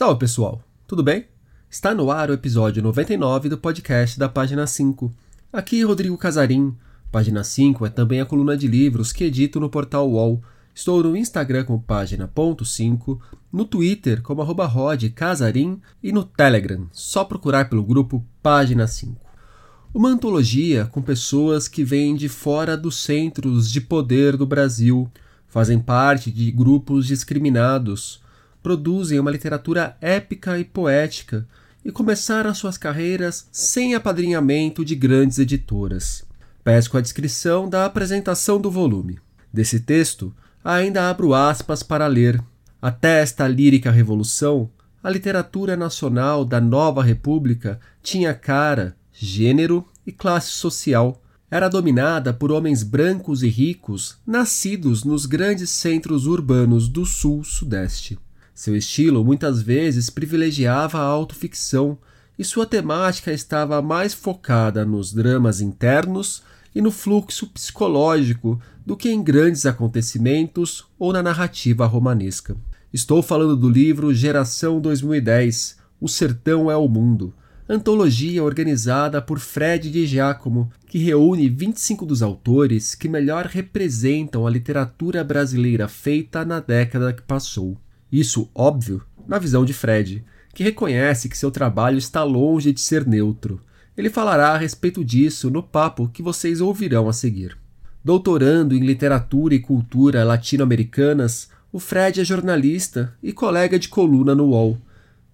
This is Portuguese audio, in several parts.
Salve pessoal, tudo bem? Está no ar o episódio 99 do podcast da Página 5. Aqui Rodrigo Casarim. Página 5 é também a coluna de livros que edito no portal UOL. Estou no Instagram como página.5, no Twitter como arroba Rod Casarim e no Telegram, só procurar pelo grupo Página 5. Uma antologia com pessoas que vêm de fora dos centros de poder do Brasil, fazem parte de grupos discriminados, produzem uma literatura épica e poética e começaram suas carreiras sem apadrinhamento de grandes editoras. Pesco a descrição da apresentação do volume. Desse texto, ainda abro aspas para ler. Até esta lírica revolução, a literatura nacional da nova república tinha cara, gênero e classe social. Era dominada por homens brancos e ricos, nascidos nos grandes centros urbanos do sul-sudeste. Seu estilo muitas vezes privilegiava a autoficção e sua temática estava mais focada nos dramas internos e no fluxo psicológico do que em grandes acontecimentos ou na narrativa romanesca. Estou falando do livro Geração 2010 O Sertão é o Mundo, antologia organizada por Fred de Giacomo, que reúne 25 dos autores que melhor representam a literatura brasileira feita na década que passou. Isso, óbvio, na visão de Fred, que reconhece que seu trabalho está longe de ser neutro. Ele falará a respeito disso no papo que vocês ouvirão a seguir. Doutorando em literatura e cultura latino-americanas, o Fred é jornalista e colega de coluna no UOL.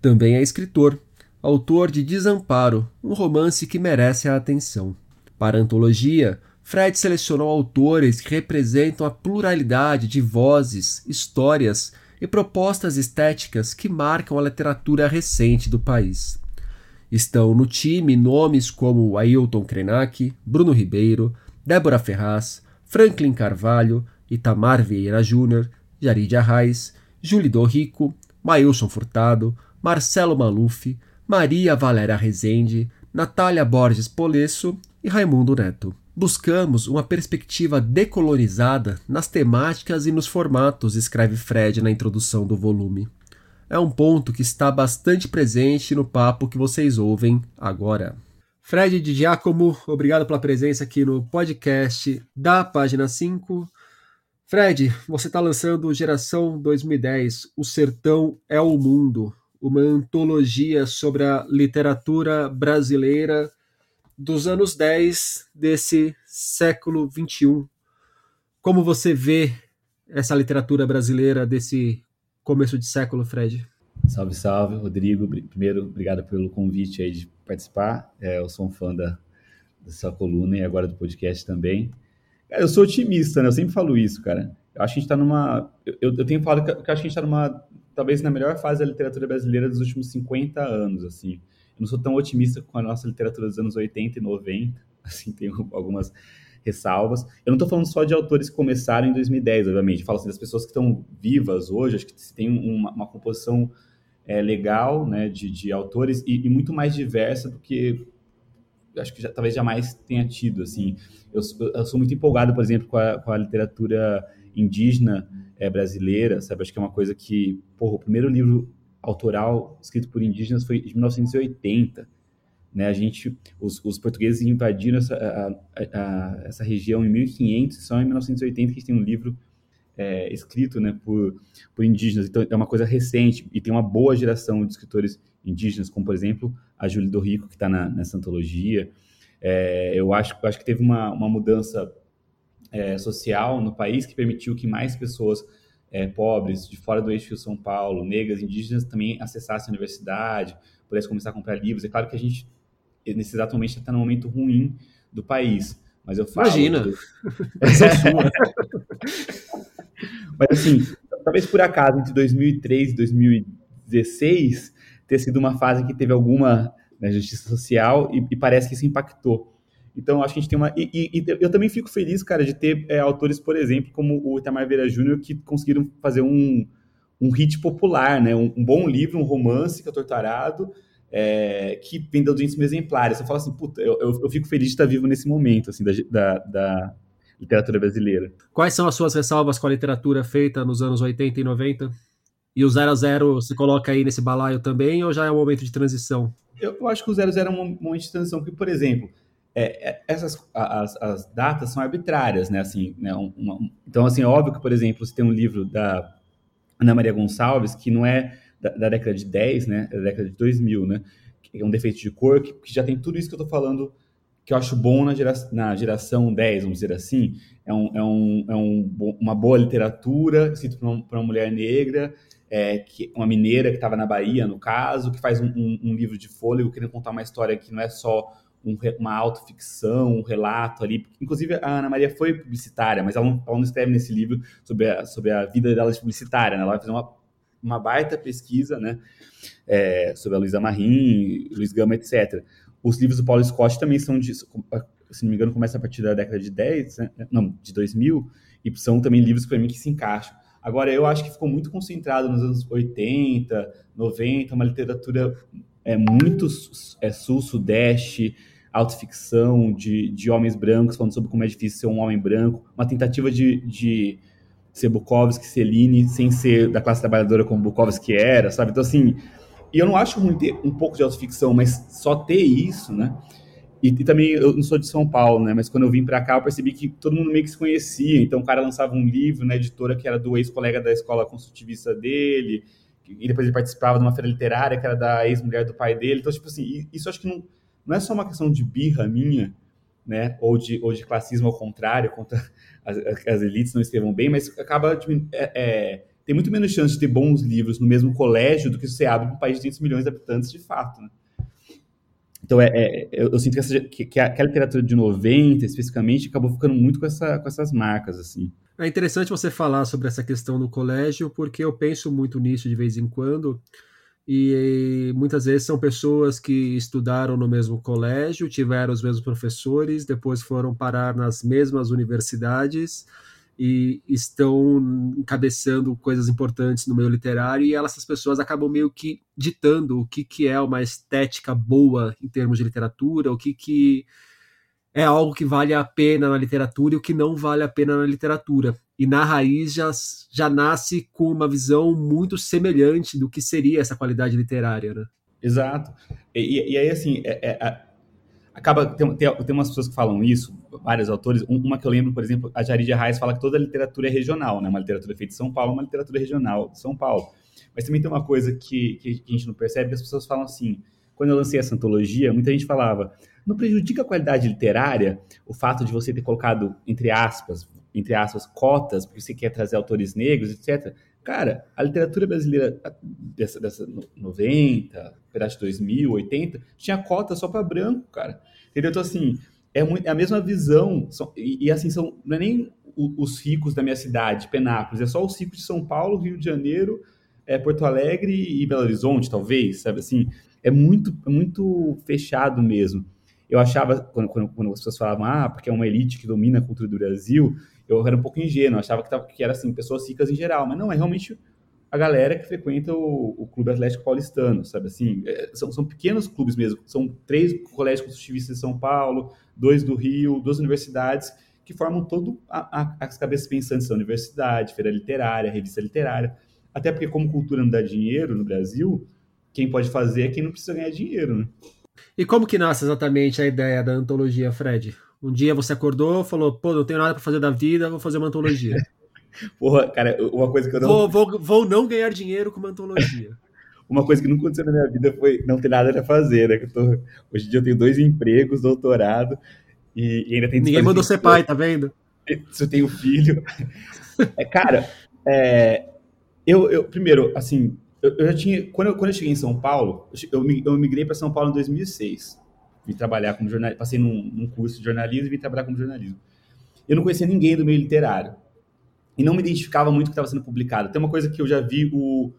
Também é escritor, autor de Desamparo, um romance que merece a atenção. Para a antologia, Fred selecionou autores que representam a pluralidade de vozes, histórias e propostas estéticas que marcam a literatura recente do país. Estão no time nomes como Ailton Krenak, Bruno Ribeiro, Débora Ferraz, Franklin Carvalho, Itamar Vieira Júnior, Jarid Arraes, Júlio Dorrico, Mailson Furtado, Marcelo Maluf, Maria Valéria Rezende, Natália Borges Polesso e Raimundo Neto buscamos uma perspectiva decolorizada nas temáticas e nos formatos, escreve Fred na introdução do volume. É um ponto que está bastante presente no papo que vocês ouvem agora. Fred de Giacomo, obrigado pela presença aqui no podcast da página 5. Fred, você está lançando Geração 2010, O Sertão é o Mundo, uma antologia sobre a literatura brasileira dos anos 10 desse século 21. Como você vê essa literatura brasileira desse começo de século, Fred? Salve, salve, Rodrigo. Primeiro, obrigado pelo convite aí de participar. É, eu sou um fã da, da sua coluna e agora do podcast também. Cara, eu sou otimista, né? Eu sempre falo isso, cara. Eu acho que a gente está numa. Eu, eu, tenho falado que, acho que a gente está numa. Talvez na melhor fase da literatura brasileira dos últimos 50 anos, assim. Eu não sou tão otimista com a nossa literatura dos anos 80 e 90, assim, tenho algumas ressalvas. Eu não estou falando só de autores que começaram em 2010, obviamente. Eu falo assim, das pessoas que estão vivas hoje, acho que tem uma, uma composição é, legal né, de, de autores e, e, muito mais diversa do que acho que já, talvez jamais tenha tido. Assim. Eu, eu, sou muito empolgado, por exemplo, com a, com a literatura indígena é, brasileira, sabe? Acho que é uma coisa que, porra, o primeiro livro autoral escrito por indígenas foi de 1980. Né, a gente, os, os portugueses invadiram essa, a, a, essa região em 1500, só em 1980 que a gente tem um livro é, escrito né, por, por indígenas. Então, é uma coisa recente e tem uma boa geração de escritores indígenas, como, por exemplo, a Júlia do Rico, que está nessa antologia. É, eu, acho, acho que teve uma, uma mudança é, social no país que permitiu que mais pessoas é, pobres de fora do eixo São Paulo, negras, indígenas também acessassem a universidade, pudessem começar a comprar livros. É claro que a gente, nesse exato momento, está num momento ruim do país. Mas eu falo. Imagina! Que... mas assim, talvez por acaso, entre 2003 e 2016, ter sido uma fase que teve alguma né, justiça social e, e parece que isso impactou. Então, acho que a gente tem uma. E, e, e eu também fico feliz, cara, de ter é, autores, por exemplo, como o Itamar Vieira Júnior, que conseguiram fazer um, um hit popular, né? Um, um bom livro, um romance que é torturado, é, que vende audiências exemplares. Você fala assim, puta, eu, eu, eu, fico feliz de estar vivo nesse momento, assim, da, da, da literatura brasileira. Quais são as suas ressalvas com a literatura feita nos anos 80 e 90? E o 0 a 0 você coloca aí nesse balaio também ou já é um momento de transição? Eu, eu acho que o 0 a 0 é um momento de transição, porque, por exemplo, é, é, essas as, as, datas são arbitrárias, né? Assim, né? Uma, então, assim, é óbvio que, por exemplo, você tem um livro da Ana Maria Gonçalves que não é da, da década de 10, né? É da década de 2000, né? Que é um defeito de cor, que, que já tem tudo isso que eu estou falando que eu acho bom na, gera, na geração 10, vamos dizer assim. É, um, é, um, é um, uma boa literatura, escrito por uma, uma mulher negra, é, que, uma mineira que estava na Bahia, no caso, que faz um, um, livro de fôlego, querendo contar uma história que não é só um, uma autoficção, um relato ali. Inclusive, a Ana Maria foi publicitária, mas ela não, ela não escreve nesse livro sobre a, sobre a vida dela de publicitária, né? Ela vai fazer uma, uma baita pesquisa, né? É, sobre a Luísa Marim, Luiz Gama, etc. Os livros do Paulo Scott também são de, se não me engano, começa a partir da década de 10, né? não, de 2000, e são também livros para mim que se encaixam. Agora, eu acho que ficou muito concentrado nos anos 80, 90, uma literatura é, muito é, sul-sudeste, autoficção de, de homens brancos, falando sobre como é difícil ser um homem branco, uma tentativa de, de ser Bukowski, Celine, sem ser da classe trabalhadora como Bukowski era, sabe? Então, assim, e eu não acho ruim ter um pouco de autoficção, mas só ter isso, né? E, e, também eu não sou de São Paulo, né? Mas quando eu vim para cá, eu percebi que todo mundo meio que se conhecia. Então o cara lançava um livro na editora que era do ex-colega da escola construtivista dele, e depois ele participava de uma feira literária que era da ex-mulher do pai dele. Então, tipo assim, isso acho que não, não é só uma questão de birra minha, né? Ou de, ou de classismo ao contrário, contra as, as elites não escrevam bem, mas acaba. É, é, tem muito menos chance de ter bons livros no mesmo colégio do que você abre um país de 200 milhões de habitantes de fato. Né? Então, é, é eu, eu, sinto que, essa, que, que, a, a, literatura de 90, especificamente, acabou ficando muito com, essa, com essas marcas, assim. É interessante você falar sobre essa questão do colégio, porque eu penso muito nisso de vez em quando, e muitas vezes são pessoas que estudaram no mesmo colégio, tiveram os mesmos professores, depois foram parar nas mesmas universidades, e estão encabeçando coisas importantes no meio literário e elas, essas pessoas acabam meio que ditando o que, que é uma estética boa em termos de literatura, o que, que é algo que vale a pena na literatura e o que não vale a pena na literatura. E na raiz já, já nasce com uma visão muito semelhante do que seria essa qualidade literária, né? Exato. E, e aí, assim, é, é, acaba tem, tem, tem, umas pessoas que falam isso, vários autores. Uma que eu lembro, por exemplo, a Jari de Reis fala que toda literatura é regional, né? Uma literatura feita em São Paulo, uma literatura regional de São Paulo. Mas também tem uma coisa que, que, a gente não percebe, que as pessoas falam assim. Quando eu lancei essa antologia, muita gente falava: não prejudica a qualidade literária o fato de você ter colocado entre aspas, entre aspas, cotas, porque você quer trazer autores negros, etc. Cara, a literatura brasileira dessa, dessa 90, pedaço de 2000, 80, tinha cota só para branco, cara. Entendeu? Então, assim, é, muito, é a mesma visão. São, e, e, assim, são, não é nem os ricos da minha cidade, Penápolis, é só os ricos de São Paulo, Rio de Janeiro, é, Porto Alegre e Belo Horizonte, talvez, sabe assim? É muito, é muito fechado mesmo. Eu achava, quando, quando, quando as pessoas falavam, ah, porque é uma elite que domina a cultura do Brasil, eu era um pouco ingênuo, achava que, tava, que era assim, pessoas ricas em geral, mas não, é realmente a galera que frequenta o, o Clube Atlético Paulistano, sabe assim? É, são, são pequenos clubes mesmo, são três colégios construtivistas de São Paulo, dois do Rio, duas universidades, que formam todo a, a, as cabeças pensantes da universidade, feira literária, revista literária. Até porque, como cultura não dá dinheiro no Brasil, quem pode fazer é quem não precisa ganhar dinheiro, né? E como que nasce exatamente a ideia da antologia, Fred? Um dia você acordou, falou, pô, não tenho nada para fazer da vida, vou fazer uma antologia. Porra, cara, uma coisa que eu não. Vou, vou, vou não ganhar dinheiro com uma antologia. uma coisa que não aconteceu na minha vida foi não ter nada para fazer, né? Tô... Hoje em dia eu tenho dois empregos, doutorado, e, e ainda tem. Ninguém mandou ser pai, tá vendo? Se eu tenho filho. é, cara, é, eu, eu, primeiro, assim, eu, eu, já tinha. Quando eu, quando eu cheguei em São Paulo, eu, eu migrei para São Paulo em 2006 vim trabalhar como jornalista, passei num, num, curso de jornalismo e vim trabalhar como jornalismo. Eu não conhecia ninguém do meio literário e não me identificava muito com o que estava sendo publicado. Tem uma coisa que eu já vi o,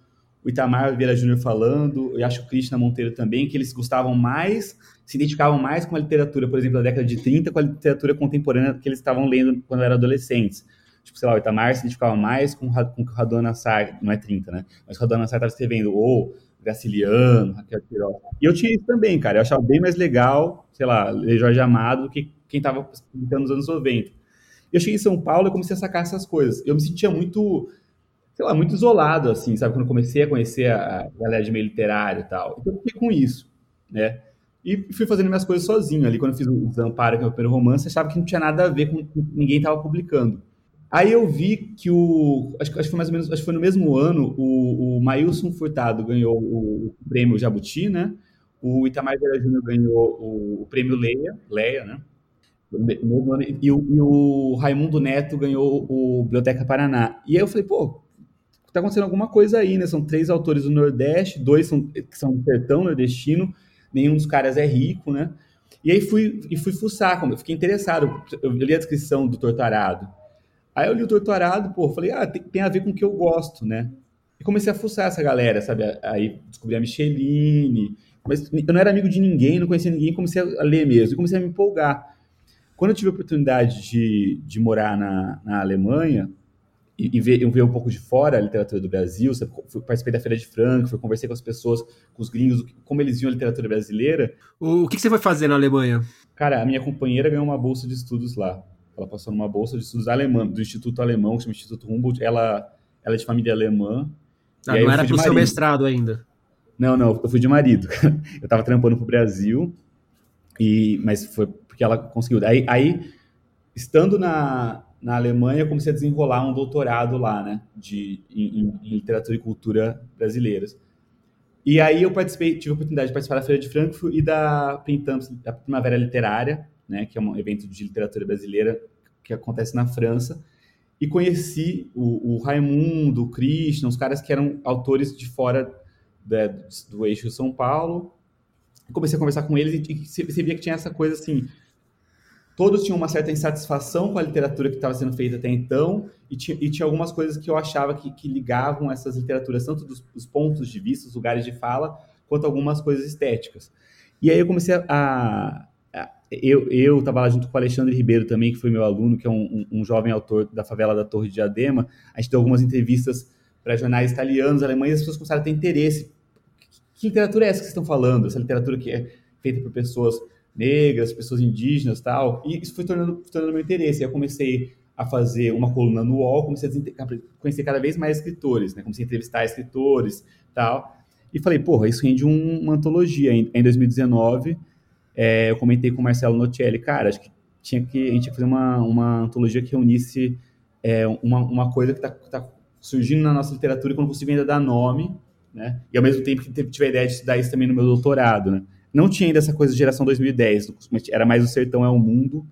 o Itamar Vieira Júnior falando, e acho o Cristina Monteiro também, que eles gostavam mais, se identificavam mais com a literatura, por exemplo, da década de 30, com a literatura contemporânea que eles estavam lendo quando eram adolescentes. Tipo, sei lá, o Itamar se identificava mais com, com o Radon Nassar, não é 30, né? Mas o Radon Nassar estava escrevendo, ou Graciliano, Raquel Queiroz. E eu tinha isso também, cara. Eu achava bem mais legal, sei lá, ler Jorge Amado do que quem estava publicando nos anos 90. Eu cheguei em São Paulo e comecei a sacar essas coisas. Eu me sentia muito sei lá, muito isolado, assim, sabe? Quando comecei a conhecer a, galera de meio literário e tal. Então eu fiquei com isso, né? E fui fazendo minhas coisas sozinho. Ali, quando eu fiz o Desamparo, que é o primeiro romance, achava que não tinha nada a ver com, com ninguém estava publicando. Aí eu vi que o. Acho, acho, que foi mais ou menos. Acho que foi no mesmo ano, o, o Furtado ganhou o, o prêmio Jabuti, né? O Itamar Vera Júnior ganhou o, o, prêmio Leia, Leia, né? E o, e o Raimundo Neto ganhou o Biblioteca Paraná. E aí eu falei, pô, tá acontecendo alguma coisa aí, né? São três autores do Nordeste, dois são, que são do sertão nordestino, nenhum dos caras é rico, né? E aí fui, e fui fuçar, eu fiquei interessado. Eu li a descrição do Torturado. Aí eu li o Torturado, pô, falei, ah, tem, tem, a ver com o que eu gosto, né? E comecei a fuçar essa galera, sabe? Aí descobri a Micheline, mas eu não era amigo de ninguém, não conhecia ninguém, comecei a ler mesmo, e comecei a me empolgar. Quando eu tive a oportunidade de, de morar na, na Alemanha, e, e ver, ver um pouco de fora a literatura do Brasil, fui, participei da Feira de Frankfurt, conversei com as pessoas, com os gringos, como eles viam a literatura brasileira. O, o que, que você foi fazer na Alemanha? Cara, a minha companheira ganhou uma bolsa de estudos lá. Ela passou numa bolsa de estudos alemã, do Instituto Alemão, que chama Instituto Humboldt. Ela, ela é de família alemã. Ah, não era pro seu mestrado ainda? Não, não, eu fui de marido. eu tava trampando pro Brasil, e, mas foi porque ela conseguiu. Aí, aí estando na, na Alemanha, eu comecei a desenrolar um doutorado lá, né, de, em, em literatura e cultura brasileiras. E aí eu participei, tive a oportunidade de participar da Feira de Frankfurt e da Printemps, da Primavera Literária, né, que é um evento de literatura brasileira que acontece na França, e conheci o, o Raimundo, o Christian, os caras que eram autores de fora da, do eixo São Paulo. Comecei a conversar com eles e, e você via que tinha essa coisa assim, todos tinham uma certa insatisfação com a literatura que estava sendo feita até então, e tinha, e tinha algumas coisas que eu achava que, que ligavam essas literaturas, tanto dos, dos, pontos de vista, os lugares de fala, quanto algumas coisas estéticas. E aí eu comecei a. a eu estava lá junto com o Alexandre Ribeiro também, que foi meu aluno, que é um, um, um jovem autor da favela da Torre de Diadema. A gente deu algumas entrevistas para jornais italianos, alemães, e as pessoas começaram a ter interesse. Que, que literatura é essa que vocês estão falando? Essa literatura que é feita por pessoas negras, pessoas indígenas tal. E isso foi tornando, tornando meu interesse. Eu comecei a fazer uma coluna no UOL, comecei a conhecer cada vez mais escritores, né? Comecei a entrevistar escritores tal. E falei, porra, isso rende um, uma antologia. Em, em 2019, é, eu comentei com o Marcelo Notelli, cara, acho que tinha que a gente tinha que fazer uma, uma antologia que reunisse é, uma, uma coisa que está tá surgindo na nossa literatura e que eu consigo ainda dar nome, né? E ao mesmo tempo que tive a ideia de estudar isso também no meu doutorado, né? não tinha ainda essa coisa de geração 2010, era mais o sertão é o mundo,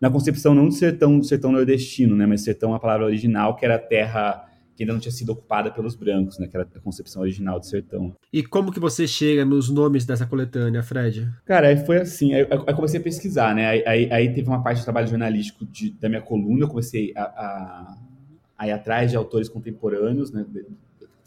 na concepção não do sertão, do sertão nordestino, né, mas sertão a palavra original, que era a terra que ainda não tinha sido ocupada pelos brancos, né, que era a concepção original do sertão. E como que você chega nos nomes dessa coletânea, Fred? Cara, aí foi assim, aí, aí comecei a pesquisar, né, aí, aí, aí, teve uma parte do trabalho jornalístico de, da minha coluna, eu comecei a, a, a ir atrás de autores contemporâneos, né,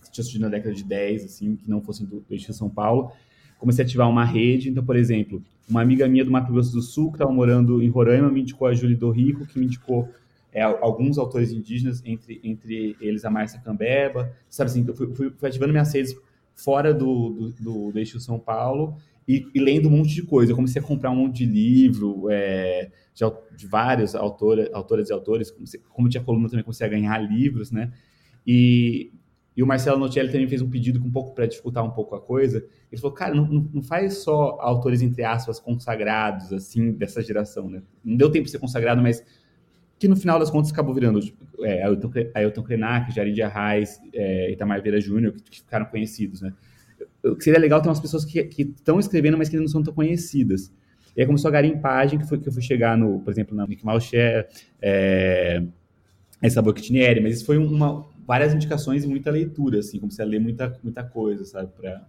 que tinham surgido na década de 10, assim, que não fossem do, do São Paulo, comecei a ativar uma rede. Então, por exemplo, uma amiga minha do Mato Grosso do Sul, que estava morando em Roraima, me indicou a Júlia do Rico, que me indicou é, alguns autores indígenas, entre, entre eles a Márcia Cambeba. Sabe assim, eu fui, fui, fui ativando minhas redes fora do, do, do, do eixo São Paulo e, e, lendo um monte de coisa. Eu comecei a comprar um monte de livro é, de, de autores, autoras e autores. Comecei, como tinha coluna, também comecei a ganhar livros, né? E e o Marcelo Notelli também fez um pedido um pouco para dificultar um pouco a coisa. Ele falou, cara, não, não, faz só autores, entre aspas, consagrados, assim, dessa geração, né? Não deu tempo de ser consagrado, mas que no final das contas acabou virando tipo, é, Ailton, Ailton Krenak, Jari de Arraes, é, Itamar Vieira Júnior, que, que, ficaram conhecidos, né? Seria legal ter umas pessoas que estão escrevendo, mas que não são tão conhecidas. E aí começou a garimpagem, que foi que eu fui chegar no, por exemplo, na Nick Malcher, é, essa Bocchinieri, mas isso foi uma, várias indicações e muita leitura, assim, comecei a ler muita, muita coisa, sabe, para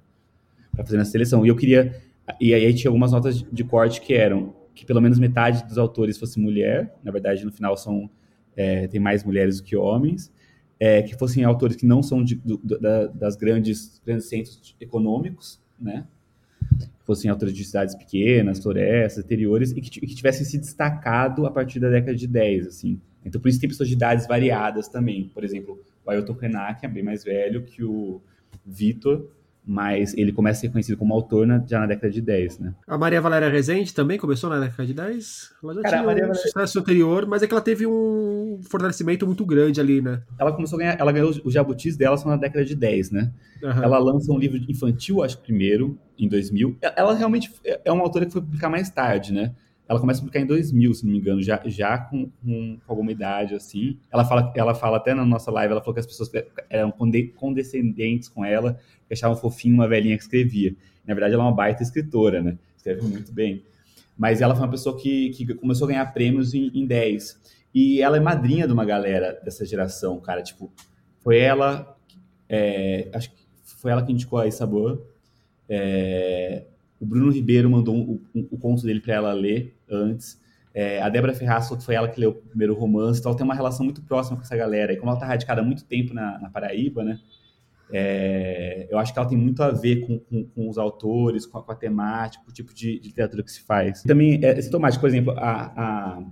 fazer na seleção. E eu queria. E aí tinha algumas notas de corte que eram que pelo menos metade dos autores fosse mulher, na verdade, no final são. É, tem mais mulheres do que homens, é, que fossem autores que não são de, do, da, das grandes, grandes centros econômicos, né? fossem autores de cidades pequenas, florestas, interiores, e que, que tivessem se destacado a partir da década de 10, assim. Então, por isso tem pessoas de idades variadas também. Por exemplo, o Ailton Krenak é bem mais velho que o Vitor, mas ele começa a ser conhecido como autor na, já na década de 10, né? A Maria Valéria Rezende também começou na década de 10? Ela já Cara, tinha um Valéria... sucesso anterior, mas é que ela teve um fortalecimento muito grande ali, né? Ela começou a ganhar, ela ganhou os jabutis dela só na década de 10, né? Uhum. Ela lança um livro infantil, acho que primeiro, em 2000. Ela realmente é uma autora que foi publicar mais tarde, né? Ela começa a publicar em 2000, se não me engano, já, já com, com, alguma idade, assim. Ela fala, ela fala até na nossa live, ela falou que as pessoas eram condescendentes com ela, que achavam fofinho uma velhinha que escrevia. Na verdade, ela é uma baita escritora, né? Escreve muito bem. Mas ela foi uma pessoa que, que começou a ganhar prêmios em, em 10. E ela é madrinha de uma galera dessa geração, cara. Tipo, foi ela... É, acho que foi ela que indicou a Isabor. É, o Bruno Ribeiro mandou o conto dele para ela ler antes. É, a Débora Ferraz foi ela que leu o primeiro romance, então ela tem uma relação muito próxima com essa galera. E como ela está radicada há muito tempo na, na Paraíba, né? É, eu acho que ela tem muito a ver com, com, com os autores, com a, com a, temática, com o tipo de, de, literatura que se faz. Também é sintomático, por exemplo, a, a,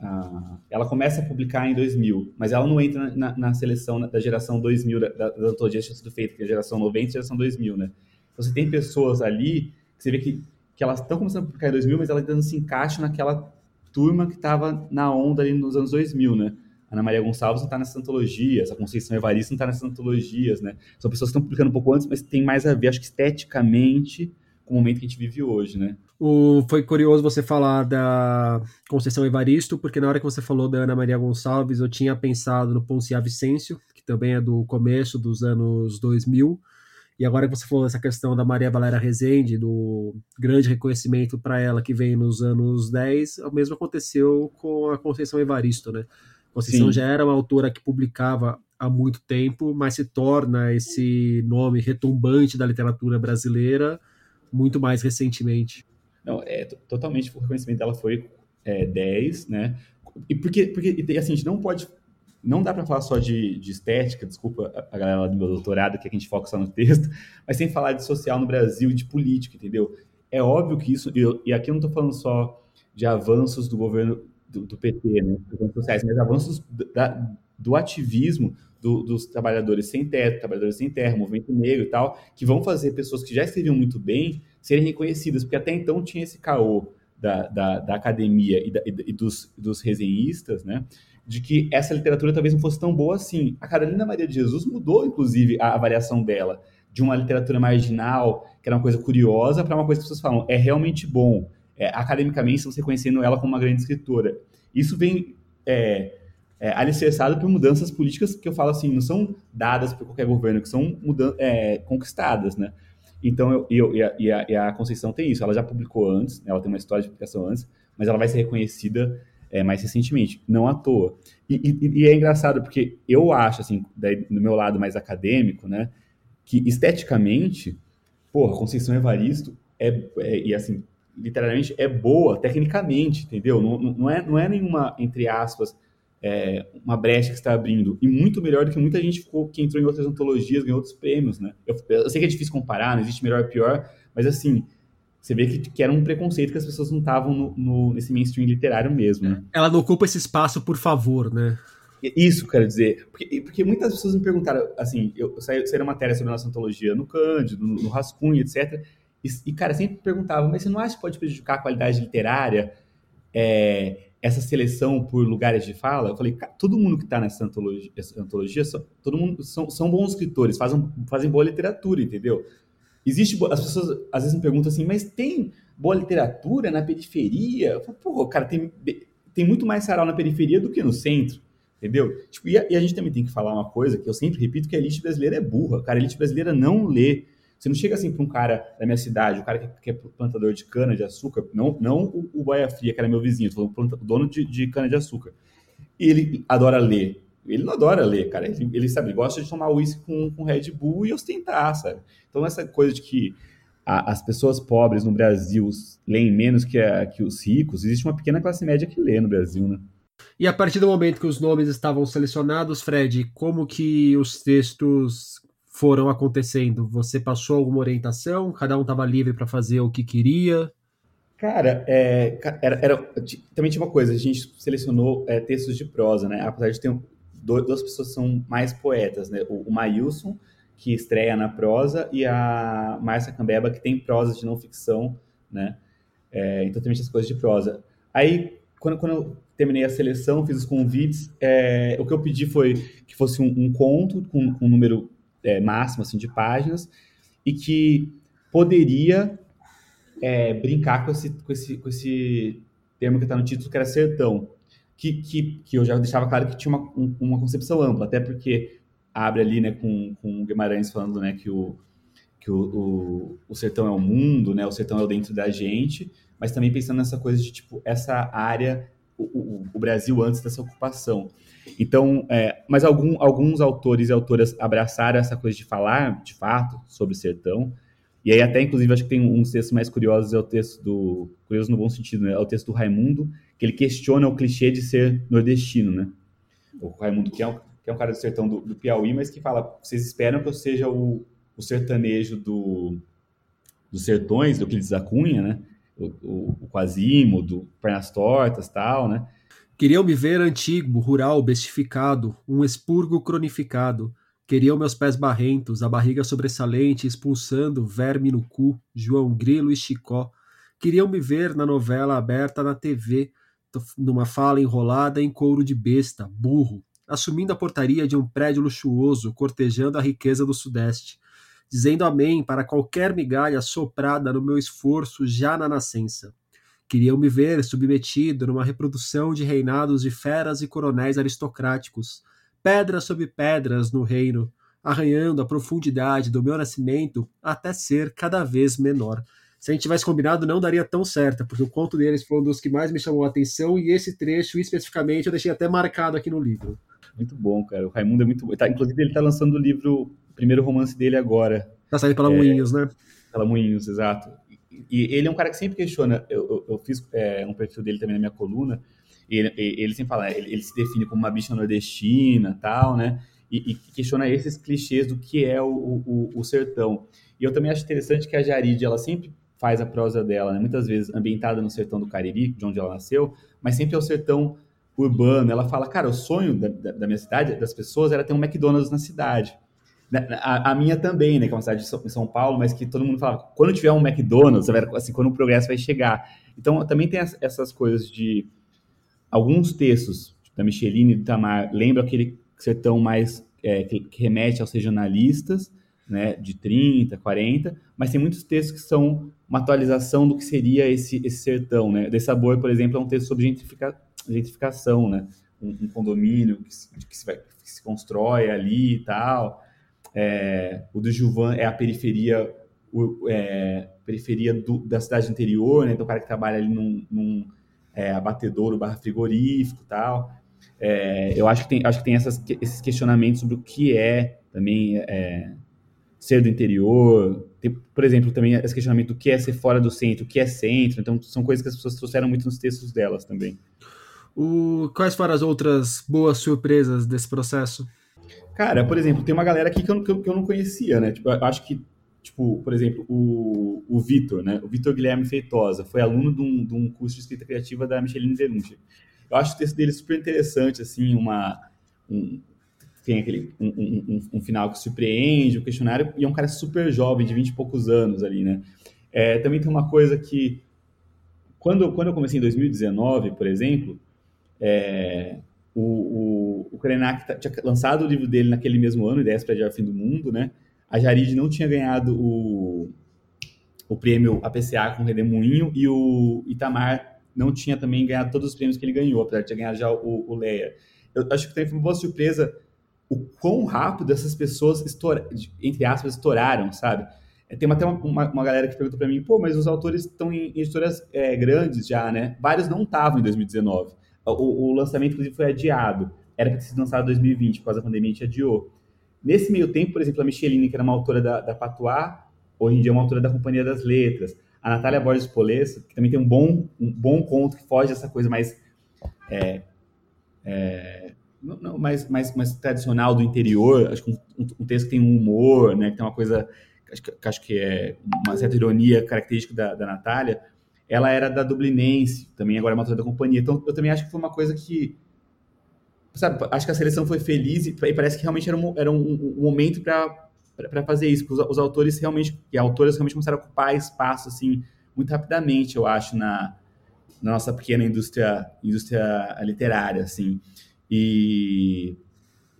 a, ela começa a publicar em 2000, mas ela não entra na, na seleção da geração 2000, da, da, da antologia que tinha sido feita, que é a geração 90 e a geração 2000, né? Então, você tem pessoas ali você vê que, que elas estão começando a publicar em 2000, mas elas ainda não se encaixam naquela turma que estava na onda ali nos anos 2000, né? Ana Maria Gonçalves não está nessas antologias, a Conceição Evaristo não está nessas antologias, né? São pessoas que estão publicando um pouco antes, mas tem mais a ver, acho que esteticamente, com o momento que a gente vive hoje, né? O, foi curioso você falar da Conceição Evaristo, porque na hora que você falou da Ana Maria Gonçalves, eu tinha pensado no Poncia Vicêncio, que também é do começo dos anos 2000, e agora que você falou essa questão da Maria Valéria Rezende, do grande reconhecimento para ela que veio nos anos 10, o mesmo aconteceu com a Conceição Evaristo, né? Conceição Sim. já era uma autora que publicava há muito tempo, mas se torna esse nome retumbante da literatura brasileira muito mais recentemente. Não, é totalmente o reconhecimento dela foi é, 10, né? E porque, porque assim, a gente não pode não dá para falar só de, de, estética, desculpa a galera do meu doutorado, que a gente foca só no texto, mas sem falar de social no Brasil e de política, entendeu? É óbvio que isso, eu, e aqui eu não estou falando só de avanços do governo do, do PT, né, sociais, mas avanços da, do ativismo do, dos trabalhadores sem teto, trabalhadores sem terra, movimento negro e tal, que vão fazer pessoas que já escreviam muito bem serem reconhecidas, porque até então tinha esse caô da, da, da academia e, da, e dos, dos resenhistas, né? De que essa literatura talvez não fosse tão boa assim. A Carolina Maria de Jesus mudou, inclusive, a avaliação dela de uma literatura marginal, que era uma coisa curiosa, para uma coisa que as pessoas falam, é realmente bom. É, academicamente, estamos reconhecendo ela como uma grande escritora. Isso vem é, é, alicerçado por mudanças políticas que eu falo assim, não são dadas por qualquer governo, que são é, conquistadas, né? Então, eu, eu e, a, e, a, e, a, Conceição tem isso. Ela já publicou antes, né? ela tem uma história de publicação antes, mas ela vai ser reconhecida é, mais recentemente, não à toa. E, e, e, é engraçado porque eu acho, assim, daí, do meu lado mais acadêmico, né, que esteticamente, porra, Conceição Evaristo é, é, e assim, literalmente é boa tecnicamente, entendeu? Não, não, é, não é nenhuma, entre aspas, é, uma brecha que está abrindo, e muito melhor do que muita gente ficou, que entrou em outras antologias, ganhou outros prêmios, né? Eu, eu sei que é difícil comparar, não existe melhor e pior, mas assim, você vê que, que, era um preconceito que as pessoas não estavam nesse mainstream literário mesmo. Né? Ela não ocupa esse espaço por favor, né? Isso, quero dizer. Porque, porque muitas pessoas me perguntaram, assim, eu, saí, saí matéria sobre a nossa antologia no Cândido, no, no Rascunho, etc. E, e, cara, sempre perguntava, mas você não acha que pode prejudicar a qualidade literária é, essa seleção por lugares de fala? Eu falei, cara, todo mundo que está nessa antologia, antologia todo mundo são, são bons escritores, fazem, fazem boa literatura, entendeu? Existe. As pessoas às vezes me perguntam assim, mas tem boa literatura na periferia? Eu falo, Pô, cara, tem, tem muito mais sarau na periferia do que no centro. Entendeu? Tipo, e, a, e, a, gente também tem que falar uma coisa que eu sempre repito, que a elite brasileira é burra. Cara, a elite brasileira não lê. Você não chega assim para um cara da minha cidade, o cara que, que, é plantador de cana de açúcar, não, não o, o Baia Fria, que era meu vizinho, o dono de, de cana de açúcar. Ele adora ler. Ele não adora ler, cara. Ele, ele sabe, ele gosta de tomar uísque com, com Red Bull e ostentar, sabe? Então, essa coisa de que a, as pessoas pobres no Brasil leem menos que, a, que os ricos, existe uma pequena classe média que lê no Brasil, né? E a partir do momento que os nomes estavam selecionados, Fred, como que os textos foram acontecendo? Você passou alguma orientação? Cada um estava livre para fazer o que queria? Cara, é, era, era, também tinha uma coisa, a gente selecionou é, textos de prosa, né? Apesar de ter duas pessoas são mais poetas, né? O, o Mailson, que estreia na prosa, e a Márcia Cambeba, que tem prosa de não ficção, né? É, então, também as coisas de prosa. Aí, quando, quando eu terminei a seleção, fiz os convites, é, o que eu pedi foi que fosse um, um conto com, com um número é, máximo assim, de páginas e que poderia é, brincar com esse, com, esse, com esse termo que está no título, que era sertão. Que, que, que eu já deixava claro que tinha uma, um, uma concepção ampla, até porque abre ali né, com, com o Guimarães falando né, que, o, que o, o, o sertão é o mundo, né, o sertão é o dentro da gente, mas também pensando nessa coisa de tipo essa área o, o, Brasil antes dessa ocupação. Então, é, mas algum, alguns autores e autoras abraçaram essa coisa de falar, de fato, sobre o sertão. E aí até, inclusive, acho que tem um dos textos mais curiosos, é o texto do... Curioso no bom sentido, né? É o texto do Raimundo, que ele questiona o clichê de ser nordestino, né? O Raimundo, que é um, que é um cara do sertão do, do Piauí, mas que fala, vocês esperam que eu seja o, o sertanejo do, dos sertões, do Euclides da Cunha, né? o, o, o Quasimodo, Pernas Tortas tal, né? Queriam me ver antigo, rural, bestificado, um expurgo cronificado. Queriam meus pés barrentos, a barriga sobressalente, expulsando verme no cu, João Grilo e Chicó. Queriam me ver na novela aberta na TV, numa fala enrolada em couro de besta, burro, assumindo a portaria de um prédio luxuoso, cortejando a riqueza do Sudeste dizendo amém para qualquer migalha soprada no meu esforço já na nascença. Queriam me ver submetido numa reprodução de reinados de feras e coronéis aristocráticos, pedras sobre pedras no reino, arranhando a profundidade do meu nascimento até ser cada vez menor. Se a gente tivesse combinado, não daria tão certo, porque o conto deles foi um dos que mais me chamou a atenção e esse trecho, especificamente, eu deixei até marcado aqui no livro. Muito bom, cara. O Raimundo é muito bom. Tá, inclusive, ele está lançando o livro primeiro romance dele agora. Tá saindo pela é, Moinhos, né? Pela Moinhos, exato. E, e ele é um cara que sempre questiona. Eu, eu, eu fiz é, um perfil dele também na minha coluna. E ele, ele sempre fala, ele, ele, se define como uma bicha nordestina tal, né? E, e questiona esses clichês do que é o, o, o, sertão. E eu também acho interessante que a Jarid, ela sempre faz a prosa dela, né? Muitas vezes ambientada no sertão do Cariri, de onde ela nasceu, mas sempre é o sertão urbano. Ela fala, cara, o sonho da, da, da minha cidade, das pessoas, era ter um McDonald's na cidade. Né, a, a, minha também, né, que é uma cidade de São, São, Paulo, mas que todo mundo falava, quando tiver um McDonald's, assim, quando o progresso vai chegar. Então, também tem as, essas coisas de alguns textos tipo, da Micheline e do Tamar lembram aquele sertão mais é, que, que, remete aos regionalistas, né, de 30, 40, mas tem muitos textos que são uma atualização do que seria esse, esse sertão, né? De Sabor, por exemplo, é um texto sobre gentrifica, gentrificação, né? Um, um condomínio que se, que se, vai, que se constrói ali e tal. É, o do Juvan é a periferia, o, é, periferia do, da cidade interior, né? Então o cara que trabalha ali num, num é, abatedouro barra frigorífico tal. É, eu acho que tem, acho que tem essas, esses questionamentos sobre o que é também é, ser do interior. Tem, por exemplo, também esse questionamento do que é ser fora do centro, o que é centro. Então são coisas que as pessoas trouxeram muito nos textos delas também. O, quais foram as outras boas surpresas desse processo? Cara, por exemplo, tem uma galera aqui que eu, que eu, que eu não conhecia, né? Tipo, eu acho que, tipo, por exemplo, o, o Vitor, né? O Vitor Guilherme Feitosa foi aluno de um, de um curso de escrita criativa da Micheline Derunche. Eu acho o texto dele super interessante, assim, uma... Um, tem aquele um, um, um, final que surpreende, o questionário, e é um cara super jovem, de 20 e poucos anos ali, né? É, também tem uma coisa que, quando, quando eu comecei em 2019, por exemplo, é, o, o, o Krenak tinha lançado o livro dele naquele mesmo ano, Ideias para o Fim do Mundo, né? A Jarid não tinha ganhado o, o prêmio APCA com o Redemoinho e o Itamar não tinha também ganhado todos os prêmios que ele ganhou, apesar de ter ganhado já o, o Leia. Eu acho que também foi uma boa surpresa o quão rápido essas pessoas, estoura, entre aspas, estouraram, sabe? É, tem até uma, uma, uma, galera que perguntou para mim, pô, mas os autores estão em, editoras é, grandes já, né? Vários não estavam em 2019. O, o, lançamento, inclusive, foi adiado. Era para ter sido lançado em 2020, por causa da pandemia, a gente adiou. Nesse meio tempo, por exemplo, a Micheline, que era uma autora da, da hoje em dia é uma autora da Companhia das Letras. A Natália Borges Polesso, que também tem um bom, um bom conto que foge dessa coisa mais... É, é, não, mais, mais, mais tradicional do interior, acho que um, um, texto que tem um humor, né, que tem uma coisa, acho que, acho que é uma certa ironia característica da, da Natália, ela era da Dublinense, também agora é uma da companhia. Então, eu também acho que foi uma coisa que. Sabe, acho que a seleção foi feliz e, e parece que realmente era um, era um, um momento para fazer isso. Os, os, autores realmente, e autoras realmente começaram a ocupar espaço, assim, muito rapidamente, eu acho, na, na nossa pequena indústria, indústria literária, assim. E,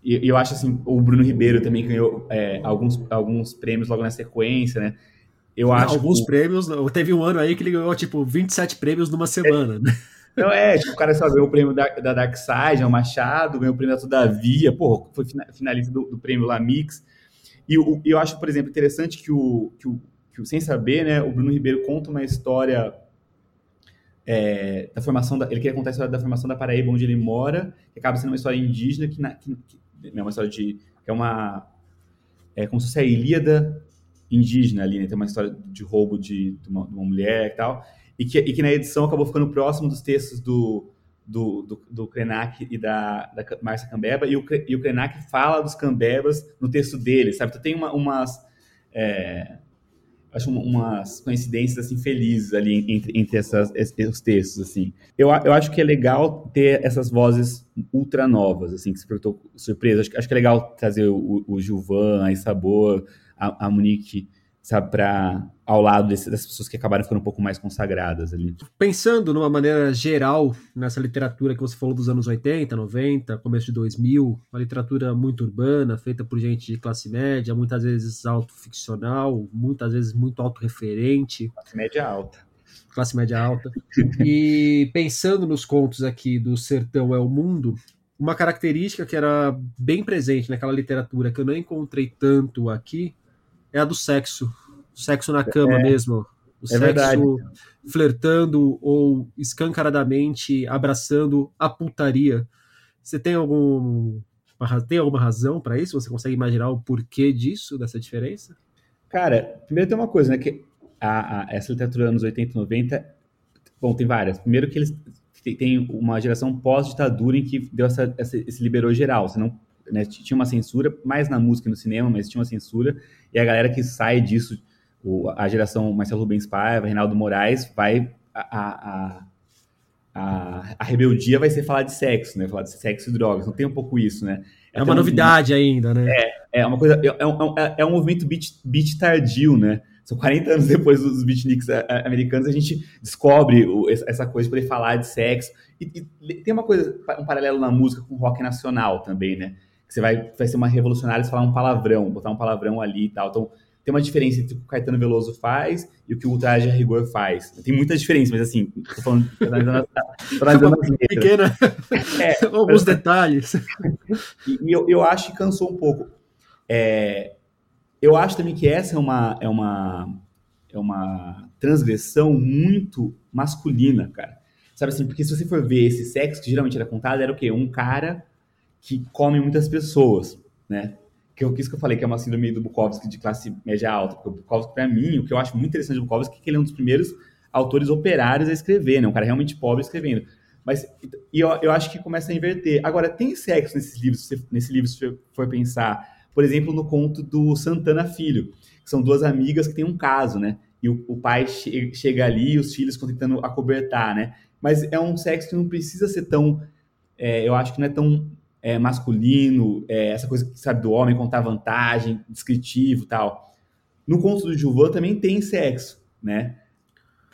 e, eu acho, assim, o Bruno Ribeiro também ganhou é, alguns, alguns prêmios logo na sequência, né? Eu acho alguns que... prêmios, teve um ano aí que ele ganhou, tipo, 27 prêmios numa semana, né? Então é, tipo, o cara só ganhou o prêmio da, da Dark Side, é o Machado, ganhou o prêmio da Todavia, pô, foi finalista do, do prêmio Lamix. E o, eu acho, por exemplo, interessante que o, que o, que o Sem Saber, né, o Bruno Ribeiro conta uma história é, da formação, da, ele queria contar a história da formação da Paraíba, onde ele mora, que acaba sendo uma história indígena, que, na, que, que é uma história de, que é uma, é como se fosse a Ilíada indígena ali, né, tem uma história de roubo de, de, uma, de uma mulher e tal, e que, e que na edição acabou ficando próximo dos textos do, do, do, do Krenak e da, da Márcia Cambeba, e o, e o Krenak fala dos Cambebas no texto dele, sabe? Tu tem uma, umas... É, acho umas coincidências assim felizes ali entre, entre essas, os textos assim. Eu, eu acho que é legal ter essas vozes ultra novas assim que se surpresa. Acho, acho que é legal trazer o, o Gilvan, a Isabor, a, a Monique sabe, para ao lado desse, dessas pessoas que acabaram ficando um pouco mais consagradas ali. Pensando numa maneira geral nessa literatura que você falou dos anos 80, 90, começo de 2000, uma literatura muito urbana, feita por gente de classe média, muitas vezes autoficcional, muitas vezes muito autorreferente. Classe média alta. Classe média alta. e pensando nos contos aqui do Sertão é o Mundo, uma característica que era bem presente naquela literatura que eu não encontrei tanto aqui é a do sexo. Sexo na cama é, mesmo. O é sexo verdade. flertando ou escancaradamente abraçando a putaria. Você tem algum tem alguma razão para isso? Você consegue imaginar o porquê disso, dessa diferença? Cara, primeiro tem uma coisa, né? Que a, a, essa literatura dos anos 80 e 90, bom, tem várias. Primeiro que eles têm uma geração pós-ditadura em que deu essa, essa, esse liberou geral. Você não né, tinha uma censura, mais na música e no cinema, mas tinha uma censura, e a galera que sai disso, o, a geração Marcelo Rubens Paiva, Reinaldo Moraes, vai. A, a, a, a, rebeldia vai ser falar de sexo, né? Falar de sexo e drogas. Não tem um pouco isso, né? É, é uma novidade ainda, né? É, é uma coisa. É, é, um, é, é um movimento beat, beat tardio, né? São 40 anos depois dos beatniks americanos, a gente descobre essa coisa de poder falar de sexo. E, e, tem uma coisa, um paralelo na música com o rock nacional também, né? Você vai, vai ser uma revolucionária se falar um palavrão, botar um palavrão ali e tal. Então, tem uma diferença entre o que o Caetano Veloso faz e o que o Ultraje a Rigor faz. Tem muita diferença, mas assim, tô falando, tô analisando, tô analisando as Pequena, é, alguns detalhes. E, e eu, eu acho que cansou um pouco. É, eu acho também que essa é uma, é uma, é uma transgressão muito masculina, cara. Sabe assim, porque se você for ver esse sexo que geralmente era contado, era o quê? Um cara que come muitas pessoas, né? Que eu quis que eu falei que é uma síndrome do Bukowski de classe média alta, porque o Bukowski para mim, o que eu acho muito interessante do Bukowski é que ele é um dos primeiros autores operários a escrever, né? Um cara realmente pobre escrevendo. Mas e eu, eu acho que começa a inverter. Agora tem sexo nesses livros, nesse livro se for pensar, por exemplo, no conto do Santana Filho, que são duas amigas que têm um caso, né? E o, o pai che chega ali e os filhos estão tentando acobertar, né? Mas é um sexo que não precisa ser tão, é, eu acho que não é tão é, masculino, é, essa coisa, sabe, do homem contar vantagem, descritivo tal. No conto do Gilvan também tem sexo, né?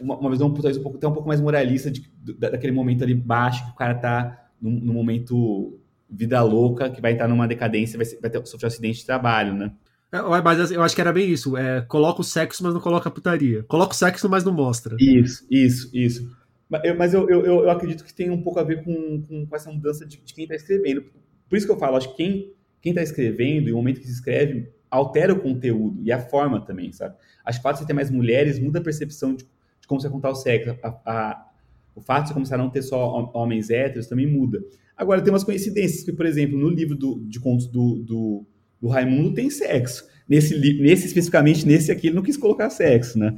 Uma, uma visão talvez um pouco, até um pouco mais moralista de, daquele momento ali baixo que o cara tá num, num momento vida louca, que vai entrar numa decadência, vai, vai ter, sofrer um acidente de trabalho, né? É, mas eu acho que era bem isso. É, coloca o sexo, mas não coloca a putaria. Coloca o sexo, mas não mostra. Isso, isso, isso. Mas eu, eu, eu, eu acredito que tem um pouco a ver com, com, com essa mudança de, de quem está escrevendo. Por isso que eu falo, acho que quem quem está escrevendo e o momento que se escreve altera o conteúdo e a forma também, sabe? Acho que o fato de você ter mais mulheres muda a percepção de, de como você contar o sexo. A, a, o fato de começar a não ter só homens héteros também muda. Agora, tem umas coincidências que, por exemplo, no livro do, de contos do, do, do Raimundo tem sexo. Nesse, nesse, especificamente, nesse aqui, ele não quis colocar sexo, né?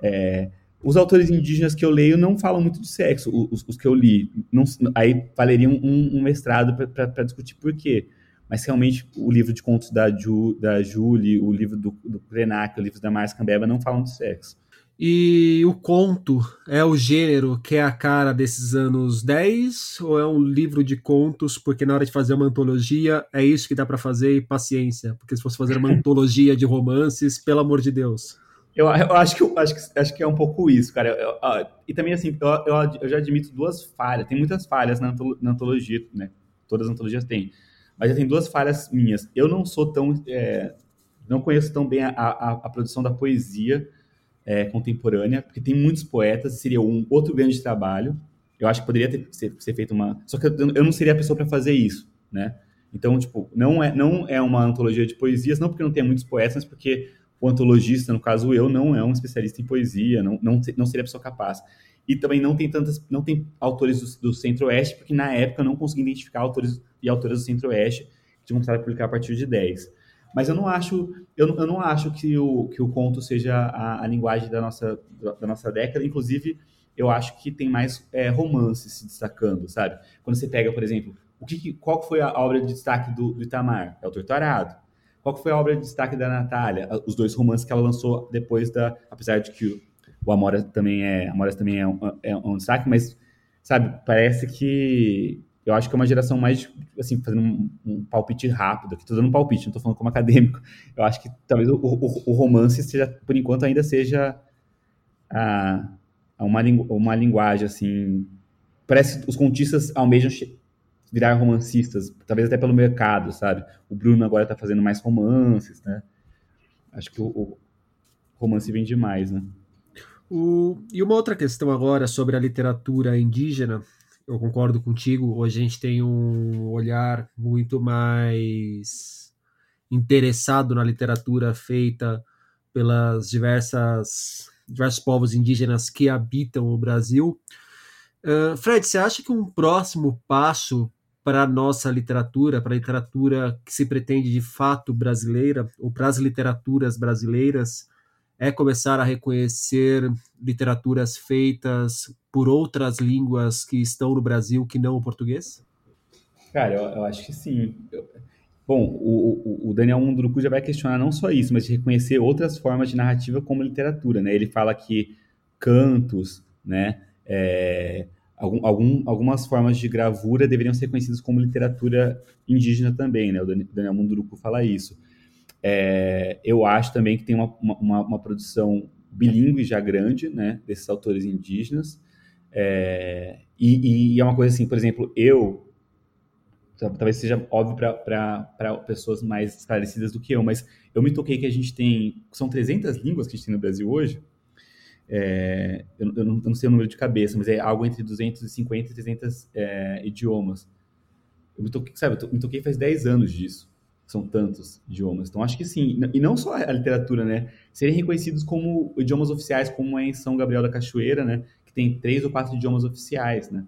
É, os autores indígenas que eu leio não falam muito de sexo, os, os que eu li. Não, aí valeria um, um mestrado para discutir por quê. Mas realmente o livro de contos da, Ju, da Julie, o livro do, do Krenak, o livro da Márcia Cambeba não falam de sexo. E o conto é o gênero que é a cara desses anos 10 ou é um livro de contos porque na hora de fazer uma antologia é isso que dá para fazer e paciência, porque se fosse fazer uma antologia de romances, pelo amor de Deus. Eu, eu acho, que, acho, que, acho que é um pouco isso, cara. Eu, eu, e também, assim, eu, já admito duas falhas. Tem muitas falhas na, na antologia, né? Todas as antologias têm. Mas já tem duas falhas minhas. Eu não sou tão. É, não conheço tão bem a, a, a produção da poesia é, contemporânea, porque tem muitos poetas, seria um outro grande trabalho. Eu acho que poderia ter, ser, ser feito uma. Só que eu, eu não seria a pessoa para fazer isso, né? Então, tipo, não é, não é uma antologia de poesias, não porque não tenha muitos poetas, mas porque o antologista, no caso eu, não é um especialista em poesia, não, não, não seria a pessoa capaz. E também não tem tantas, não tem autores do, do Centro-Oeste, porque na época eu não consegui identificar autores e autoras do Centro-Oeste que começado a publicar a partir de 10. Mas eu não acho, eu, eu não acho que o, que o conto seja a, a linguagem da nossa, da nossa década. Inclusive, eu acho que tem mais é, romances se destacando, sabe? Quando você pega, por exemplo, o que, qual foi a obra de destaque do, do Itamar? É o Torturado. Qual foi a obra de destaque da Natália? Os dois romances que ela lançou depois da... Apesar de que o, Amora também é, Amora também é um, é um destaque, mas, sabe, parece que eu acho que é uma geração mais, assim, fazendo um, um palpite rápido, aqui estou dando um palpite, não estou falando como acadêmico, eu acho que talvez o, o, o romance seja, por enquanto, ainda seja a, a uma, uma linguagem, assim, parece que os contistas almejam virar romancistas, talvez até pelo mercado, sabe? O Bruno agora está fazendo mais romances, né? Acho que o, o romance vem demais, né? O, e uma outra questão agora sobre a literatura indígena, eu concordo contigo. Hoje a gente tem um olhar muito mais interessado na literatura feita pelas diversas diversos povos indígenas que habitam o Brasil. Uh, Fred, você acha que um próximo passo para a nossa literatura, para a literatura que se pretende de fato brasileira, ou para as literaturas brasileiras, é começar a reconhecer literaturas feitas por outras línguas que estão no Brasil que não o português? Cara, eu, eu acho que sim. Eu, bom, o, o, Daniel Munduruku já vai questionar não só isso, mas de reconhecer outras formas de narrativa como literatura, né? Ele fala que cantos, né? É, algum, algum, algumas formas de gravura deveriam ser conhecidas como literatura indígena também, né? O Daniel Munduruku fala isso. É, eu acho também que tem uma, uma, uma produção bilíngue já grande, né, desses autores indígenas. É, e, e, é uma coisa assim, por exemplo, eu talvez seja óbvio para pessoas mais esclarecidas do que eu, mas eu me toquei que a gente tem, são 300 línguas que a gente tem no Brasil hoje, é, eu, eu, não, eu, não, sei o número de cabeça, mas é algo entre 250 e 300 é, idiomas. Eu me toquei, sabe, eu me toquei faz 10 anos disso são tantos idiomas. Então, acho que sim. E não só a literatura, né? Serem reconhecidos como idiomas oficiais, como é em São Gabriel da Cachoeira, né? Que tem três ou quatro idiomas oficiais, né?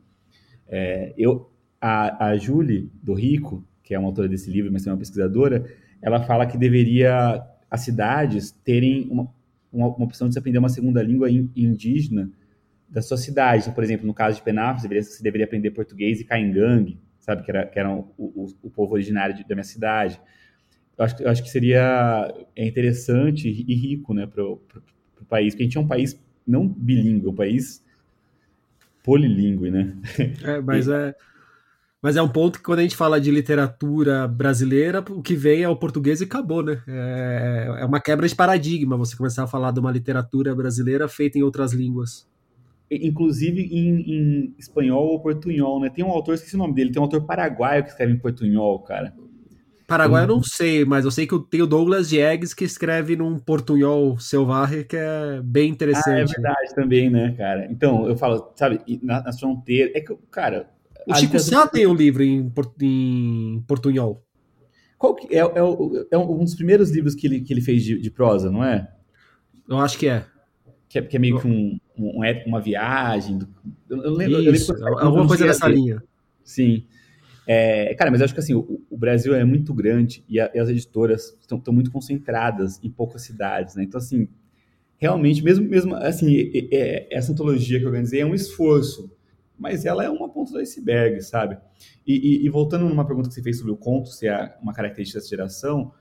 É, eu, a, a Julie do Rico, que é uma autora desse livro, mas também é uma pesquisadora, ela fala que deveria as cidades terem uma, uma, uma opção de se aprender uma segunda língua indígena da sua cidade. Então, por exemplo, no caso de Penápolis, deveria, você deveria aprender português e caingangue, sabe? Que, era, que eram o, o, o povo originário de, da minha cidade. Eu acho, eu acho que seria é interessante e rico né, para o país, porque a gente é um país não bilíngue, é um país polilíngue, né? É, mas é... Mas é um ponto que quando a gente fala de literatura brasileira, o que vem é o português e acabou, né? É, é uma quebra de paradigma você começar a falar de uma literatura brasileira feita em outras línguas inclusive em, em, espanhol ou portunhol, né? Tem um autor, esqueci o nome dele, tem um autor paraguaio que escreve em portunhol, cara. Paraguai eu não sei, mas eu sei que tem o Douglas Diegues que escreve num portunhol selvagem que é bem interessante. Ah, é verdade também, né, cara? Então, eu falo, sabe, nas na fronteiras, é que, cara... O Chico Sá tem um livro em, em portunhol. Qual que é, é, é, um dos primeiros livros que ele, que ele fez de, de prosa, não é? Eu acho que é. Que é, que é meio que um, um, uma viagem. Eu lembro, Isso, eu lembro alguma coisa dessa linha. Sim. É, cara, mas eu acho que assim, o, o Brasil é muito grande e, a, e as editoras estão muito concentradas em poucas cidades, né? Então, assim, realmente, mesmo, mesmo assim, é, é, essa antologia que eu organizei é um esforço, mas ela é uma ponta do iceberg, sabe? E, e, e, voltando numa pergunta que você fez sobre o conto, se é uma característica dessa geração,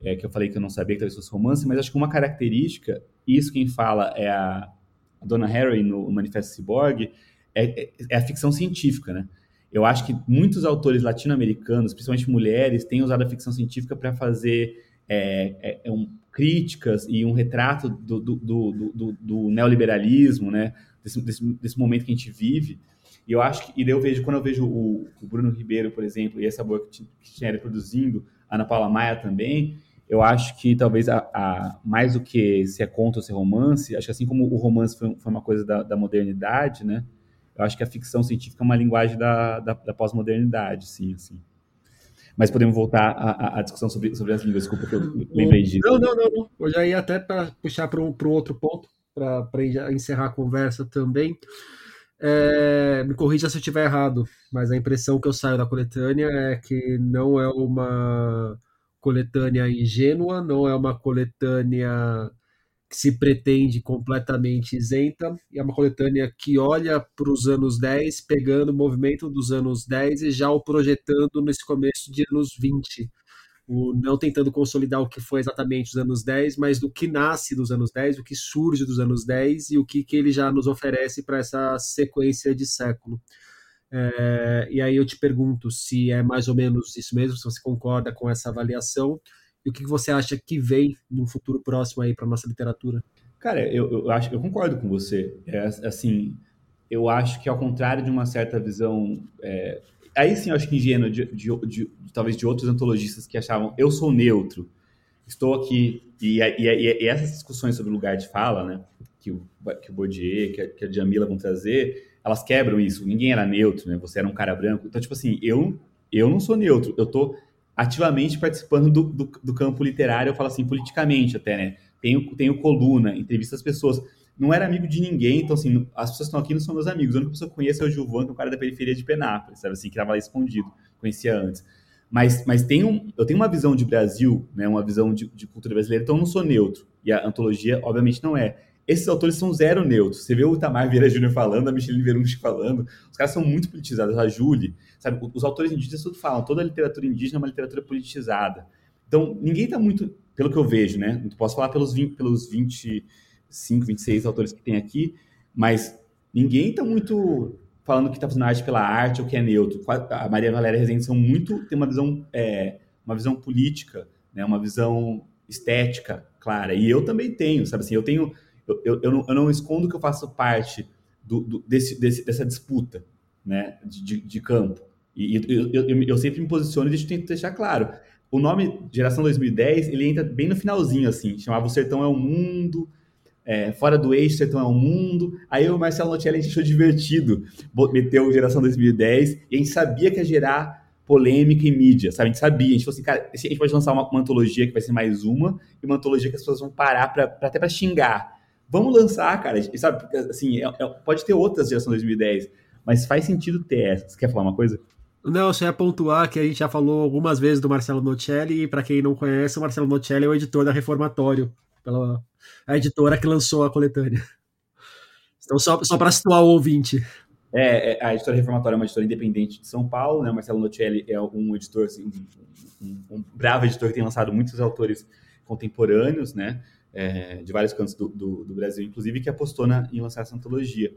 é, que eu falei que eu não sabia que talvez fosse romance, mas acho que uma característica, isso quem fala é a a Donna Haraway no Manifesto Cyborg, é, é, é a ficção científica, né? Eu acho que muitos autores latino-americanos, principalmente mulheres, têm usado a ficção científica para fazer é, é, é, um, críticas e um retrato do, do, do, do neoliberalismo, né? Desse, desse, desse, momento que a gente vive. E eu acho que, e eu vejo, quando eu vejo o, o Bruno Ribeiro, por exemplo, e essa boa que tinha produzindo, Ana Paula Maia também, eu acho que talvez a, a, mais do que se é conto ou se é romance, acho que assim como o romance foi, foi uma coisa da, da modernidade, né? Eu acho que a ficção científica é uma linguagem da, da, da pós-modernidade, sim, assim. Mas podemos voltar à, à, discussão sobre, sobre as línguas, desculpa que eu lembrei disso. Não, não, não. Eu já ia até para puxar para um outro ponto, para encerrar a conversa também. É, me corrija se eu estiver errado, mas a impressão que eu saio da coletânea é que não é uma coletânea ingênua, não é uma coletânea que se pretende completamente isenta, e é uma coletânea que olha para os anos 10, pegando o movimento dos anos 10 e já o projetando nesse começo de anos 20. O, não tentando consolidar o que foi exatamente os anos 10, mas do que nasce dos anos 10, o que surge dos anos 10 e o que, que ele já nos oferece para essa sequência de século. É, e aí eu te pergunto se é mais ou menos isso mesmo, se você concorda com essa avaliação, e o que você acha que vem no futuro próximo aí para nossa literatura? Cara, eu, eu, acho, eu concordo com você. É, assim, eu acho que ao contrário de uma certa visão, é, aí sim eu acho que ingênua de, de, de, talvez de outros antologistas que achavam eu sou neutro, estou aqui e, e, e, essas discussões sobre o lugar de fala, né, que o, que o que a, que a Jamila vão trazer, elas quebram isso. Ninguém era neutro, né? Você era um cara branco. Então, tipo assim, eu eu não sou neutro. Eu tô ativamente participando do, do, do, campo literário, eu falo assim, politicamente até, né? Tenho, tenho coluna, entrevista as pessoas. Não era amigo de ninguém, então assim, as pessoas que estão aqui não são meus amigos. A única pessoa que eu conheço é o Gilvan, que é um cara da periferia de Penápolis, sabe assim, que estava lá escondido, conhecia antes. Mas, mas tem um, eu tenho uma visão de Brasil, né, uma visão de, de cultura brasileira, então eu não sou neutro. E a antologia, obviamente, não é. Esses autores são zero neutros. Você vê o Itamar Vieira Júnior falando, a Michelle Verunchi falando, os caras são muito politizados, a Julie, sabe? Os autores indígenas tudo falam, toda a literatura indígena é uma literatura politizada. Então, ninguém está muito, pelo que eu vejo, né? Não posso falar pelos, 20, pelos 25, 26 autores que tem aqui, mas ninguém está muito falando que está fazendo arte pela arte ou que é neutro. A Maria Valéria Rezende são muito, tem uma visão, é, uma visão política, né? uma visão estética clara. E eu também tenho, sabe assim, eu tenho eu, eu, eu, não, eu não escondo que eu faço parte do, do, desse, desse, dessa disputa né, de, de campo. E eu, eu, sempre me posiciono e deixo, tento deixar claro. O nome Geração 2010, ele entra bem no finalzinho, assim. Chamava O Sertão é o Mundo, é, Fora do Eixo, Sertão é o Mundo. Aí o Marcelo Notelli a gente achou divertido, meteu Geração 2010, e a gente sabia que ia gerar polêmica em mídia, sabe? A gente sabia, a gente falou assim, cara, a gente pode lançar uma, uma antologia que vai ser mais uma, e uma antologia que as pessoas vão parar pra, pra até para xingar. Vamos lançar, cara. Sabe, assim, é, é, pode ter outras geração 2010, mas faz sentido ter essa. Você quer falar uma coisa? Não, só ia pontuar que a gente já falou algumas vezes do Marcelo Nocelli, e para quem não conhece, o Marcelo Nocelli é o editor da Reformatório, pela, a editora que lançou a coletânea. Então, só, só para situar o ouvinte. É, é, a editora Reformatória é uma editora independente de São Paulo, né? Marcelo Nocelli é um editor, assim, um, um, um bravo editor que tem lançado muitos autores contemporâneos, né? é, de vários cantos do, do, do, Brasil, inclusive, que apostou na, em lançar essa antologia.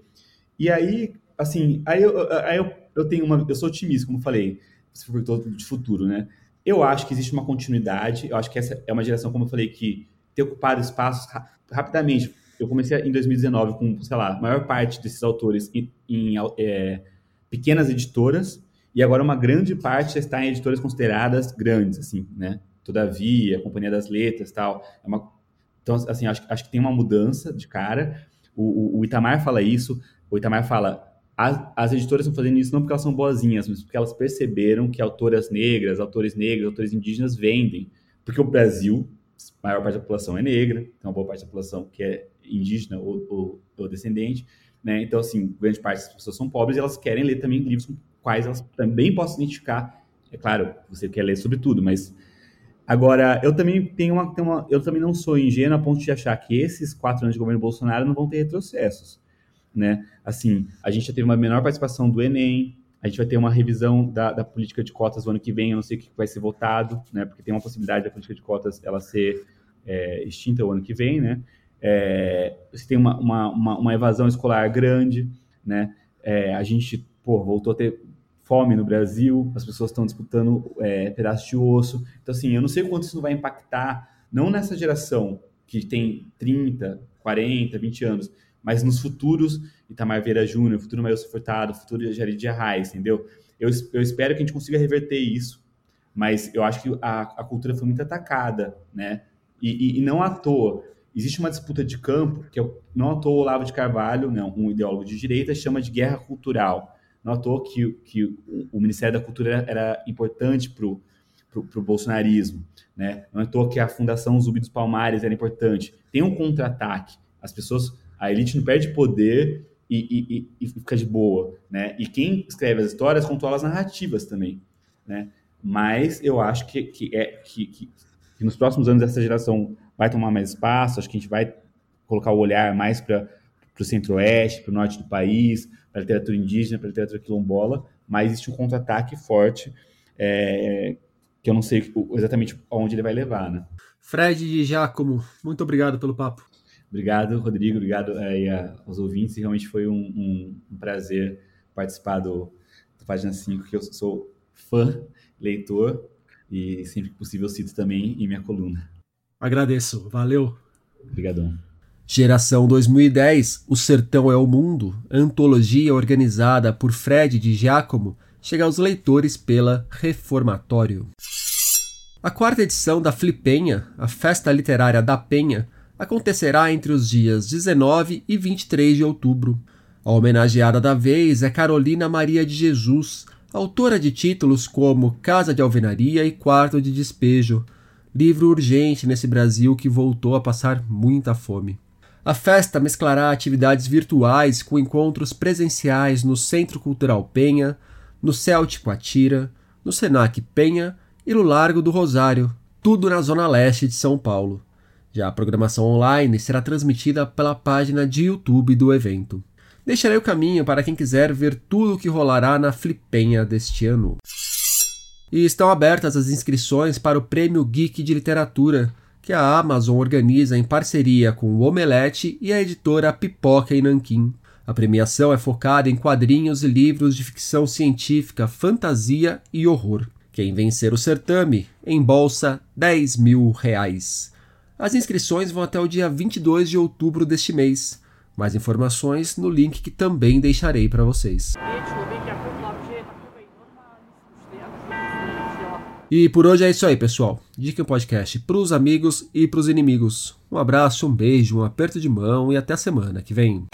E aí, assim, aí eu, aí eu, eu tenho uma. Eu sou otimista, como falei, você perguntou de futuro, né? Eu acho que existe uma continuidade, eu acho que essa é uma geração, como eu falei, que tem ocupado espaços rapidamente. Eu comecei em 2019 com, sei lá, a maior parte desses autores em, em é, pequenas editoras, e agora uma grande parte já está em editoras consideradas grandes, assim, né? Todavia, Companhia das Letras tal. É uma, então, assim, acho, acho que tem uma mudança de cara. O, o, o Itamar fala isso. O Itamar fala: as, as, editoras estão fazendo isso não porque elas são boazinhas, mas porque elas perceberam que autoras negras, autores negros, autores indígenas vendem. Porque o Brasil, maior parte da população é negra, tem uma boa parte da população que é indígena ou, ou, ou descendente. Né? Então, assim, grande parte das pessoas são pobres e elas querem ler também livros com quais elas também possam identificar. É claro, você quer ler sobre tudo, mas Agora, eu também tenho uma, tenho uma, eu também não sou ingênuo a ponto de achar que esses quatro anos de governo Bolsonaro não vão ter retrocessos, né? Assim, a gente já teve uma menor participação do Enem, a gente vai ter uma revisão da, da política de cotas no ano que vem, eu não sei o que vai ser votado, né? Porque tem uma possibilidade da política de cotas ela ser é, extinta o ano que vem, né? é, você tem uma, uma, uma, uma, evasão escolar grande, né? É, a gente pô, voltou a ter fome no Brasil, as pessoas estão disputando é, pedaço de osso. Então, assim, eu não sei quanto isso vai impactar, não nessa geração que tem 30, 40, 20 anos, mas nos futuros Itamar Vieira Júnior, futuro Maio Furtado, futuro Jair de Arraes, entendeu? Eu, eu espero que a gente consiga reverter isso, mas eu acho que a, a cultura foi muito atacada, né? E, e, e, não à toa. Existe uma disputa de campo, que eu, não à toa o Olavo de Carvalho, né, um ideólogo de direita, chama de guerra cultural. Não à toa que, que o Ministério da Cultura era, importante para o bolsonarismo. Né? Não à toa que a Fundação Zumbi dos Palmares era importante. Tem um contra-ataque. As pessoas, a elite não perde poder e, e, e, fica de boa. Né? E quem escreve as histórias controla as narrativas também. Né? Mas eu acho que, que, é, que, que, que nos próximos anos essa geração vai tomar mais espaço, acho que a gente vai colocar o olhar mais para o centro-oeste, para o norte do país, para a literatura indígena, para a literatura quilombola, mas existe um contra-ataque forte é, que eu não sei exatamente aonde ele vai levar, né? Fred e Giacomo, muito obrigado pelo papo. Obrigado, Rodrigo, obrigado aí aos ouvintes, realmente foi um, um, um prazer participar do, do Página 5, que eu sou fã, leitor, e sempre que possível cito também em minha coluna. Agradeço, valeu. Obrigadão. Geração 2010, O Sertão é o Mundo, antologia organizada por Fred de Giacomo, chega aos leitores pela Reformatório. A quarta edição da Flipenha, a festa literária da Penha, acontecerá entre os dias 19 e 23 de outubro. A homenageada da vez é Carolina Maria de Jesus, autora de títulos como Casa de Alvenaria e Quarto de Despejo, livro urgente nesse Brasil que voltou a passar muita fome. A festa mesclará atividades virtuais com encontros presenciais no Centro Cultural Penha, no Céltico Atira, no Senac Penha e no Largo do Rosário, tudo na zona leste de São Paulo. Já a programação online será transmitida pela página de YouTube do evento. Deixarei o caminho para quem quiser ver tudo o que rolará na Flipenha deste ano. E estão abertas as inscrições para o Prêmio Geek de Literatura, que a Amazon organiza em parceria com o Omelete e a editora Pipoca em Nanquim. A premiação é focada em quadrinhos e livros de ficção científica, fantasia e horror. Quem vencer o certame embolsa 10 mil reais. As inscrições vão até o dia 22 de outubro deste mês. Mais informações no link que também deixarei para vocês. E por hoje é isso aí, pessoal. Dica podcast para os amigos e para os inimigos. Um abraço, um beijo, um aperto de mão e até a semana que vem.